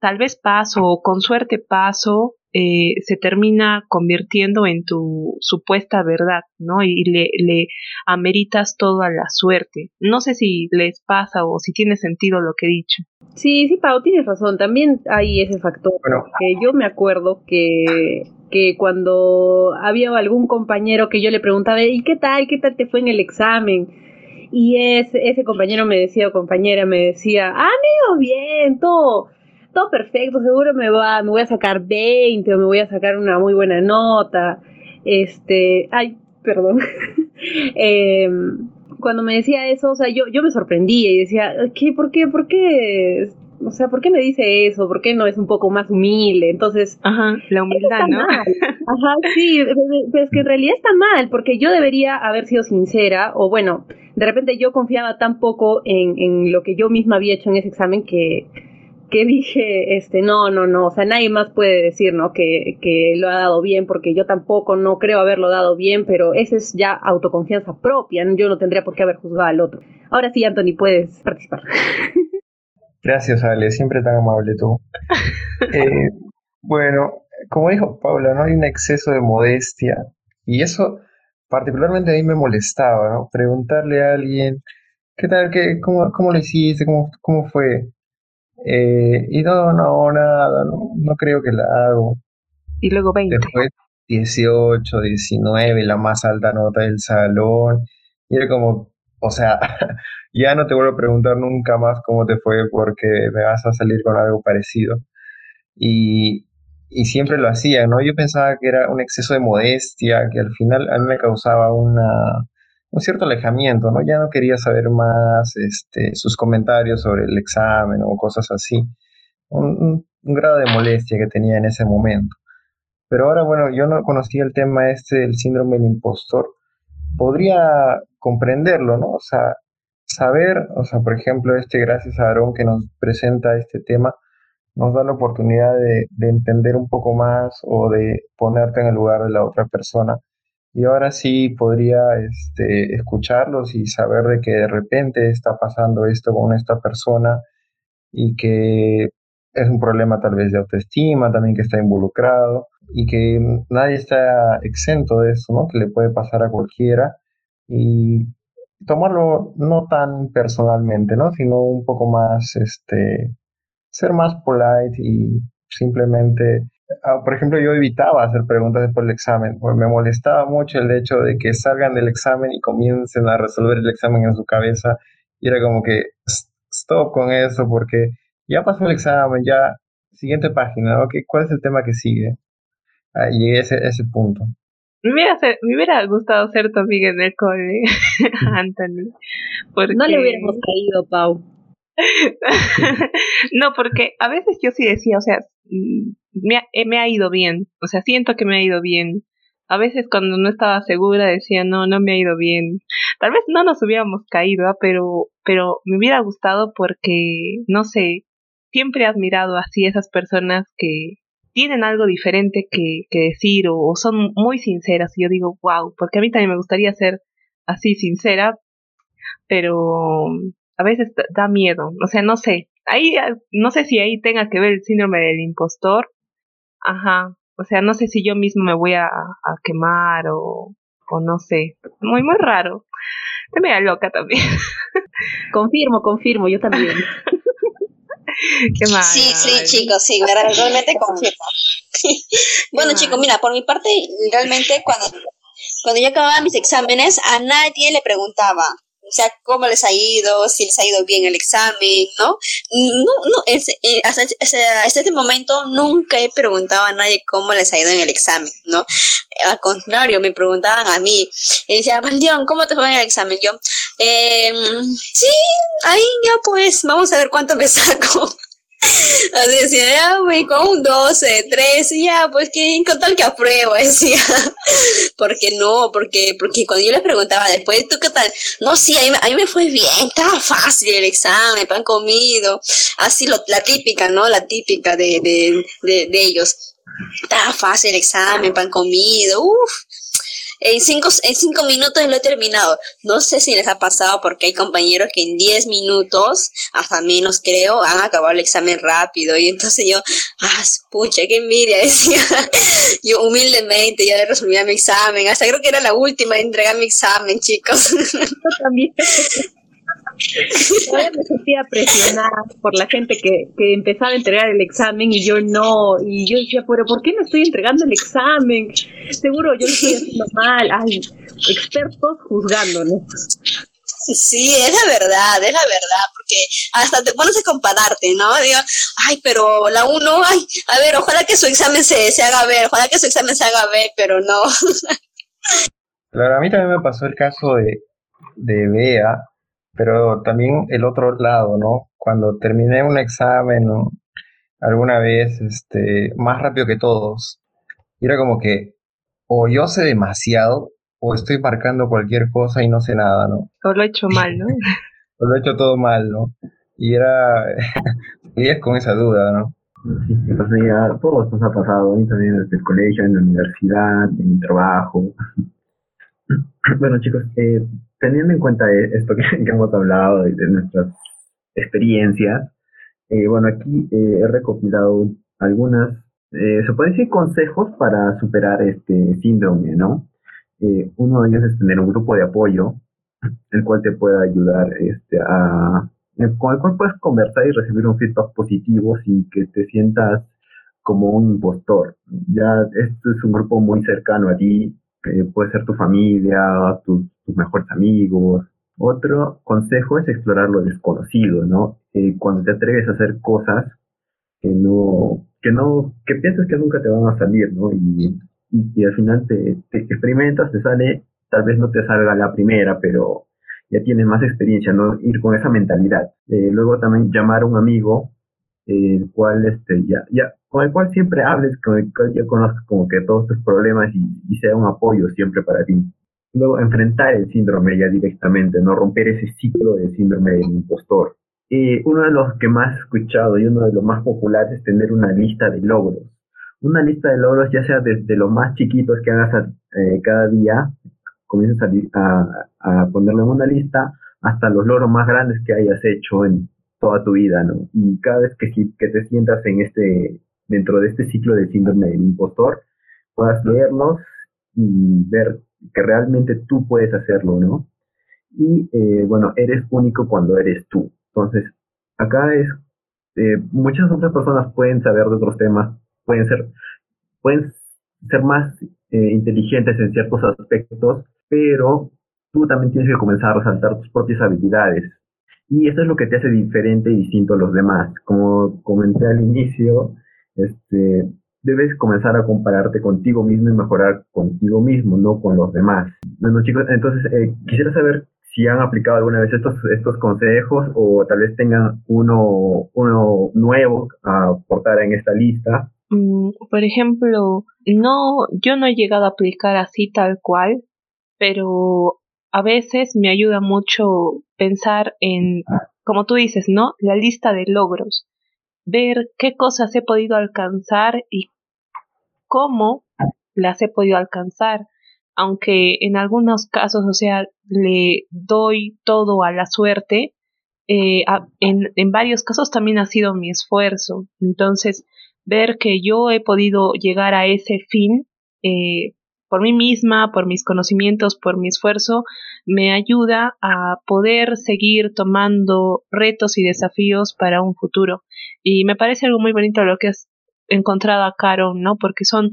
[SPEAKER 2] tal vez paso o con suerte paso eh, se termina convirtiendo en tu supuesta verdad, ¿no? Y le, le ameritas todo a la suerte. No sé si les pasa o si tiene sentido lo que he dicho.
[SPEAKER 6] Sí, sí, Pau, tienes razón. También hay ese factor. Que yo me acuerdo que, que cuando había algún compañero que yo le preguntaba, ¿y qué tal? ¿Qué tal te fue en el examen? Y ese, ese compañero me decía, o compañera me decía, ah, me bien, todo todo perfecto, seguro me, va, me voy a sacar 20 o me voy a sacar una muy buena nota. Este, ay, perdón. Em, cuando me decía eso, o sea, yo, yo me sorprendía y decía, ¿qué, ¿por qué, por qué? O sea, ¿por qué me dice eso? ¿Por qué no es un poco más humilde? Entonces,
[SPEAKER 2] Ajá, la humildad, ¿no?
[SPEAKER 6] Ajá, sí, pero es que en realidad está mal, porque yo debería haber sido sincera, o bueno, de repente yo confiaba tan poco en, en lo que yo misma había hecho en ese examen que, que dije, este, no, no, no, o sea, nadie más puede decir, ¿no? Que, que lo ha dado bien, porque yo tampoco no creo haberlo dado bien, pero esa es ya autoconfianza propia, yo no tendría por qué haber juzgado al otro. Ahora sí, Anthony, puedes participar.
[SPEAKER 3] Gracias, Ale, siempre tan amable tú. Eh, bueno, como dijo Paula, no hay un exceso de modestia, y eso particularmente a mí me molestaba, ¿no? Preguntarle a alguien, ¿qué tal? ¿Qué, cómo, ¿Cómo lo hiciste? ¿Cómo, cómo fue? Eh, y no, no, nada, no, no creo que la hago.
[SPEAKER 2] Y luego 20.
[SPEAKER 3] Después 18, 19, la más alta nota del salón. Y era como, o sea, ya no te vuelvo a preguntar nunca más cómo te fue porque me vas a salir con algo parecido. Y, y siempre lo hacía, ¿no? Yo pensaba que era un exceso de modestia, que al final a mí me causaba una, un cierto alejamiento, ¿no? Ya no quería saber más este, sus comentarios sobre el examen o cosas así. Un, un, grado de molestia que tenía en ese momento. Pero ahora, bueno, yo no conocía el tema este del síndrome del impostor. Podría comprenderlo, ¿no? O sea, saber, o sea, por ejemplo, este, gracias a Aarón que nos presenta este tema, nos da la oportunidad de, entender un poco más o de ponerte en el lugar de la otra persona. Y ahora sí podría este, escucharlos y saber de que de repente está pasando esto con esta persona y que es un problema tal vez de autoestima también que está involucrado y que nadie está exento de eso, ¿no? Que le puede pasar a cualquiera y tomarlo no tan personalmente, ¿no? Sino un poco más, este, ser más polite y simplemente, ah, por ejemplo, yo evitaba hacer preguntas después del examen, porque me molestaba mucho el hecho de que salgan del examen y comiencen a resolver el examen en su cabeza y era como que stop con eso porque ya pasó el examen, ya siguiente página, ¿ok? ¿Cuál es el tema que sigue? Ah, llegué a ese, ese punto.
[SPEAKER 2] Me hubiera, me hubiera, gustado ser tu amiga en el cole, Anthony.
[SPEAKER 6] Porque... No le hubiéramos caído, Pau.
[SPEAKER 2] no, porque a veces yo sí decía, o sea, mm, me ha, eh, me ha ido bien, o sea, siento que me ha ido bien. A veces cuando no estaba segura decía, no, no me ha ido bien. Tal vez no nos hubiéramos caído, ¿ah? pero, pero me hubiera gustado porque, no sé, siempre he admirado así esas personas que tienen algo diferente que, que decir o, o, son muy sinceras. Y yo digo, wow, porque a mí también me gustaría ser así sincera, pero a veces da miedo, o sea, no sé, ahí, ah, no sé si ahí tenga que ver el síndrome del impostor, ajá, o sea, no sé si yo mismo me voy a, quemar o, o no sé, muy, muy raro, estoy media loca también.
[SPEAKER 6] confirmo, confirmo, yo también.
[SPEAKER 5] Qué mal. Sí, sí, chicos, sí, realmente confirmo. bueno, chicos, mira, por mi parte, realmente cuando, cuando yo acababa mis exámenes, a nadie le preguntaba, o sea, cómo les ha ido, si les ha ido bien el examen, ¿no? No, no, eh, hasta, este momento nunca he preguntado a nadie cómo les ha ido en el examen, ¿no? Al contrario, me preguntaban a mí, y decían, Valdión, ¿cómo te fue en el examen? Yo, eh, sí, ahí ya pues, vamos a ver cuánto me saco. Así decía, ya, güey, con un 12, 13, ya, pues que con tal que apruebo, decía. porque no, porque, porque cuando yo les preguntaba después, ¿tú qué tal? No, sí, a mí, me fue bien, estaba fácil el examen, pan comido, así lo, la típica, ¿no? La típica de, de, de, de ellos. Estaba fácil el examen, pan comido, uff en cinco, en cinco minutos lo he terminado. No sé si les ha pasado porque hay compañeros que en diez minutos, hasta menos creo, han acabado el examen rápido. Y entonces yo, ah, pucha, qué envidia, decía. yo humildemente ya resolví mi examen. Hasta creo que era la última de entregar mi examen, chicos. Yo también.
[SPEAKER 6] Todavía me sentía presionada por la gente que, que, empezaba a entregar el examen y yo no. Y yo decía, pero ¿por qué no estoy entregando el examen? Seguro yo lo estoy haciendo mal. Ay, expertos juzgándonos.
[SPEAKER 5] Sí, es la verdad, es la verdad, porque hasta te pones a compararte, ¿no? Digo, ay, pero la uno, ay, a ver, ojalá que su examen se, se haga ver, ojalá que su examen se haga ver, pero no.
[SPEAKER 3] Claro, a mí también me pasó el caso de, de Bea, pero también el otro lado, ¿no? Cuando terminé un examen alguna vez, este, más rápido que todos, era como que o yo sé demasiado o estoy marcando cualquier cosa y no sé nada, ¿no?
[SPEAKER 2] O lo he hecho mal, ¿no?
[SPEAKER 3] o lo he hecho todo mal, ¿no? Y era, y es con esa duda, ¿no?
[SPEAKER 1] Sí, pues ya todos nos ha pasado, a mí también desde el colegio, en la universidad, en mi trabajo. bueno chicos, eh, teniendo en cuenta e-, esto que, hemos hablado de, nuestras experiencias, eh, bueno, aquí eh, he recopilado algunas, eh, se pueden decir consejos para superar este síndrome, ¿no? uno de ellos es tener un grupo de apoyo, el cual te pueda ayudar este, a, con el cual puedes conversar y recibir un feedback positivo sin que te sientas como un impostor. Ya este es un grupo muy cercano a ti, puede ser tu familia, tus mejores amigos. Otro consejo es explorar lo desconocido, ¿no? Eh, cuando te atreves a hacer cosas que no, que no, que piensas que nunca te van a salir, ¿no? Y, y, al final te, te, experimentas, te sale, tal vez no te salga la primera, pero ya tienes más experiencia, ¿no? Ir con esa mentalidad. Eh, luego también llamar a un amigo, el cual, este, ya, ya, con el cual siempre hables, con el cual ya conozcas como que todos tus problemas y, sea un apoyo siempre para ti. Luego, enfrentar el síndrome ya directamente, no romper ese ciclo del síndrome del impostor. Y uno de los que más he escuchado y uno de los más populares es tener una lista de logros. Una lista de logros, ya sea desde los más chiquitos que hagas eh, cada día, comienzas a, a, ponerlo en una lista, hasta los logros más grandes que hayas hecho en toda tu vida, ¿no? Y cada vez que te sientas en este, dentro de este ciclo del síndrome del impostor, puedas leerlos y ver que realmente tú puedes hacerlo, ¿no? Y eh, bueno, eres único cuando eres tú. Entonces, acá es, eh, muchas otras personas pueden saber de otros temas, pueden ser, pueden ser más eh, inteligentes en ciertos aspectos, pero tú también tienes que comenzar a resaltar tus propias habilidades. Y eso es lo que te hace diferente y distinto a los demás. Como comenté al inicio, este, debes comenzar a compararte contigo mismo y mejorar contigo mismo, no con los demás. Bueno, chicos, entonces eh, quisiera saber si han aplicado alguna vez estos, estos consejos o tal vez tengan uno, uno nuevo a aportar en esta lista.
[SPEAKER 2] Mm, por ejemplo, no, yo no he llegado a aplicar así tal cual, pero a veces me ayuda mucho pensar en, como tú dices, ¿no? La lista de logros, ver qué cosas he podido alcanzar y cómo las he podido alcanzar, aunque en algunos casos, o sea, le doy todo a la suerte, eh, en, en varios casos también ha sido mi esfuerzo. Entonces, ver que yo he podido llegar a ese fin eh, por mí misma, por mis conocimientos, por mi esfuerzo, me ayuda a poder seguir tomando retos y desafíos para un futuro. Y me parece algo muy bonito lo que has encontrado a Caron, ¿no? Porque son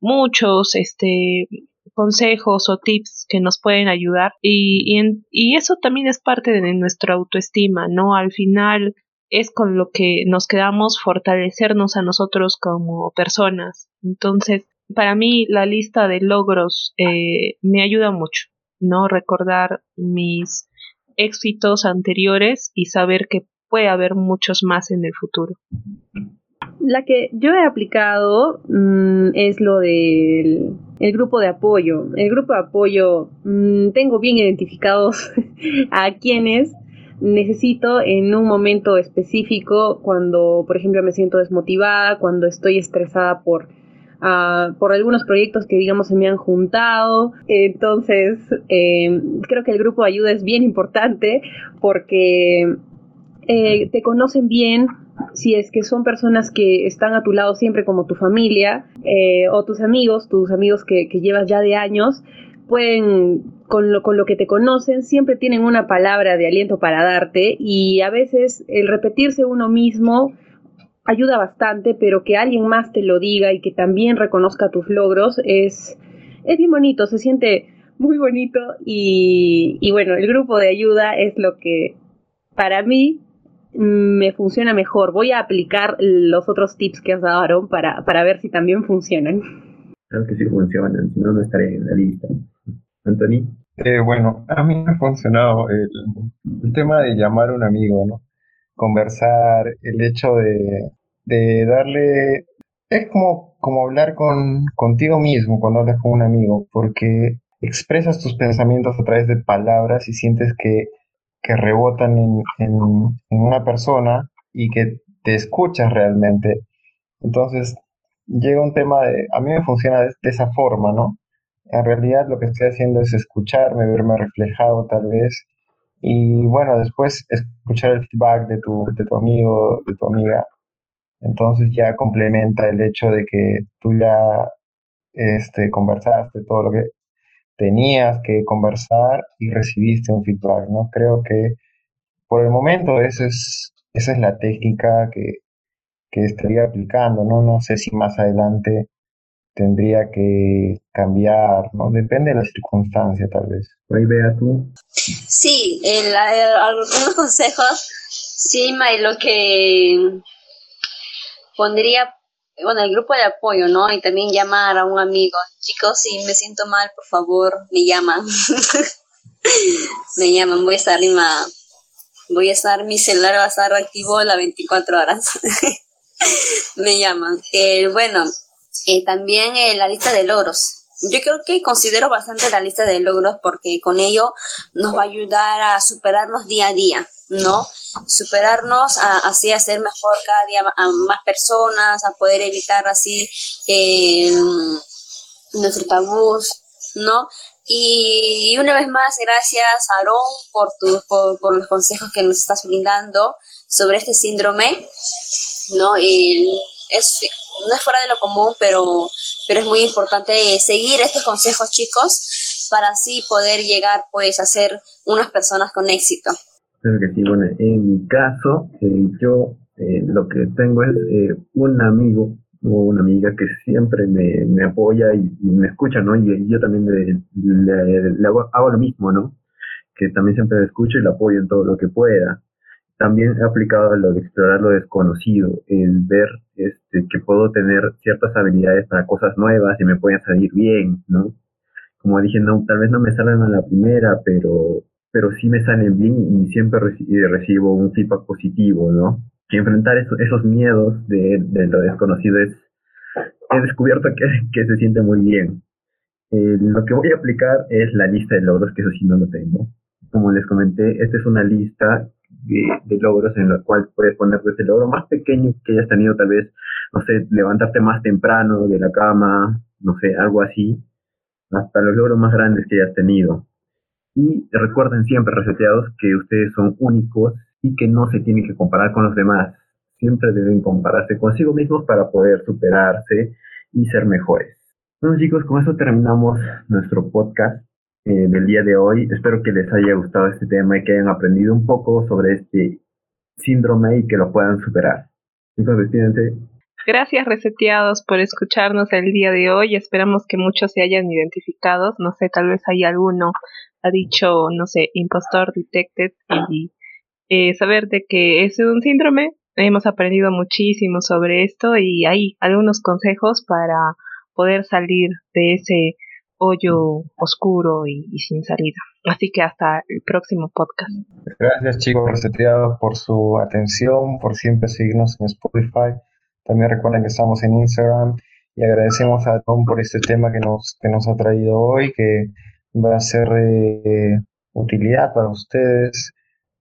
[SPEAKER 2] muchos este consejos o tips que nos pueden ayudar y, y, y eso también es parte de nuestra autoestima, ¿no? Al final es con lo que nos quedamos fortalecernos a nosotros como personas. Entonces, para mí la lista de logros eh, me ayuda mucho, ¿no? Recordar mis éxitos anteriores y saber que puede haber muchos más en el futuro.
[SPEAKER 6] La que yo he aplicado mm, es lo del el grupo de apoyo. El grupo de apoyo mm, tengo bien identificados a quienes necesito en un momento específico cuando, por ejemplo, me siento desmotivada, cuando estoy estresada por por algunos proyectos que digamos se me han juntado. Entonces, em, creo que el grupo de ayuda es bien importante porque eh, te conocen bien, si es que son personas que están a tu lado siempre como tu familia eh, o tus amigos, tus amigos que, llevas ya de años, pueden, con lo, con lo que te conocen, siempre tienen una palabra de aliento para darte y a veces el repetirse uno mismo ayuda bastante, pero que alguien más te lo diga y que también reconozca tus logros es, es bien bonito, se siente muy bonito y bueno, el grupo de ayuda es lo que para mí me funciona mejor. Voy a aplicar los otros tips que has dado, para, para ver si también funcionan.
[SPEAKER 1] Claro que sí funcionan, si no, no estaré en la lista. Anthony.
[SPEAKER 3] Eh, bueno, a mí me ha funcionado el, el, tema de llamar a un amigo, ¿no? Conversar, el hecho de, de darle, es como, como hablar con, contigo mismo cuando hablas con un amigo, porque expresas tus pensamientos a través de palabras y sientes que, que rebotan en, en, una persona y que te escuchas realmente. Entonces, llega un tema de, a mí me funciona de, esa forma, ¿no? En realidad lo que estoy haciendo es escucharme, verme reflejado tal vez, y bueno, después escuchar el feedback de tu, de tu amigo, de tu amiga, entonces ya complementa el hecho de que tú ya este, conversaste todo lo que tenías que conversar y recibiste un feedback, ¿no? Creo que por el momento esa es, esa es la técnica que, que estaría aplicando, ¿no? No sé si más adelante tendría que cambiar, ¿no? Depende de la circunstancia, tal vez.
[SPEAKER 1] Ahí vea tú.
[SPEAKER 5] Sí, el, algunos consejos, sí, May, lo que pondría, bueno, el grupo de apoyo, ¿no? Y también llamar a un amigo. Chicos, si me siento mal, por favor, me llaman. me llaman, voy a estar en voy a estar, mi celular va a estar activo las 24 horas. me llaman. Eh, bueno, eh, también eh, la lista de logros. Yo creo que considero bastante la lista de logros porque con ello nos va a ayudar a superarnos día a día, ¿no? Superarnos, a, así a ser mejor cada día a más personas, a poder evitar así eh, nuestros tabús, ¿no? Y, una vez más, gracias, Aarón, por, tu, por, por, los consejos que nos estás brindando sobre este síndrome, ¿no? El, es, no es fuera de lo común, pero, pero es muy importante seguir estos consejos, chicos, para así poder llegar pues a ser unas personas con éxito.
[SPEAKER 1] En mi caso, eh, yo eh, lo que tengo es eh, un amigo o una amiga que siempre me, me apoya y, me escucha, ¿no? Y, yo también le, hago, hago, lo mismo, ¿no? Que también siempre le escucho y le apoyo en todo lo que pueda también he aplicado lo de explorar lo desconocido, el ver este, que puedo tener ciertas habilidades para cosas nuevas y me pueden salir bien, ¿no? Como dije, tal vez no me salgan a la primera, pero, pero sí me salen bien y siempre recibo un feedback positivo, ¿no? Que enfrentar esos miedos de, lo desconocido es, he descubierto que, que se siente muy bien. Eh, lo que voy a aplicar es la lista de logros, que eso sí no lo tengo. Como les comenté, esta es una lista de, logros en los cual puedes poner desde el logro más pequeño que hayas tenido, tal vez, no sé, levantarte más temprano de la cama, no sé, algo así, hasta los logros más grandes que hayas tenido. Y recuerden siempre, reseteados, que ustedes son únicos y que no se tienen que comparar con los demás. Siempre deben compararse consigo mismos para poder superarse y ser mejores. Bueno chicos, con eso terminamos nuestro podcast. Eh, del día de hoy. Espero que les haya gustado este tema y que hayan aprendido un poco sobre este síndrome y que lo puedan superar. Chicos, despídense.
[SPEAKER 2] Gracias reseteados por escucharnos el día de hoy. Esperamos que muchos se hayan identificado. No sé, tal vez hay alguno ha dicho, no sé, impostor detected y eh, saber de que es un síndrome. Hemos aprendido muchísimo sobre esto y hay algunos consejos para poder salir de ese hoyo oscuro y, sin salida. Así que hasta el próximo podcast.
[SPEAKER 3] Gracias chicos reseteados por su atención, por siempre seguirnos en Spotify. También recuerden que estamos en Instagram y agradecemos a Tom por este tema que nos, que nos ha traído hoy, que va a ser de utilidad para ustedes,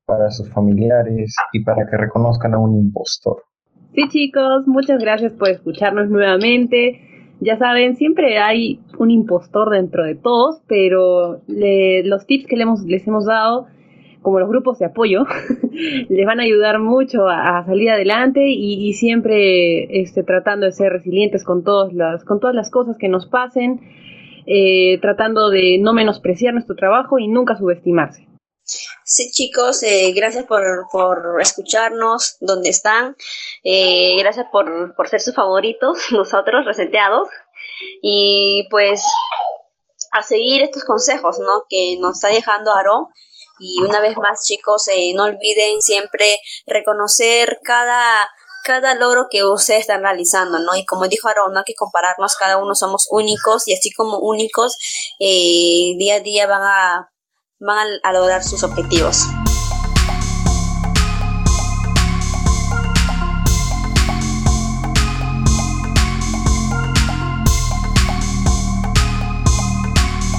[SPEAKER 3] para sus familiares y para que reconozcan a un impostor.
[SPEAKER 6] Sí chicos, muchas gracias por escucharnos nuevamente. Ya saben, siempre hay un impostor dentro de todos, pero los tips que les hemos, les hemos dado, como los grupos de apoyo, les van a ayudar mucho a, salir adelante y, siempre este, tratando de ser resilientes con, todas las, con todas las cosas que nos pasen, eh, tratando de no menospreciar nuestro trabajo y nunca subestimarse.
[SPEAKER 5] Sí, chicos, eh, gracias por, por, escucharnos donde están. Eh, gracias por, por, ser sus favoritos, nosotros, reseteados. Y pues a seguir estos consejos, ¿no? Que nos está dejando Aarón. Y una vez más, chicos, eh, no olviden siempre reconocer cada, cada logro que ustedes están realizando, ¿no? Y como dijo Aaron, no hay que compararnos, cada uno somos únicos y así como únicos, día a día van a van a, lograr sus objetivos.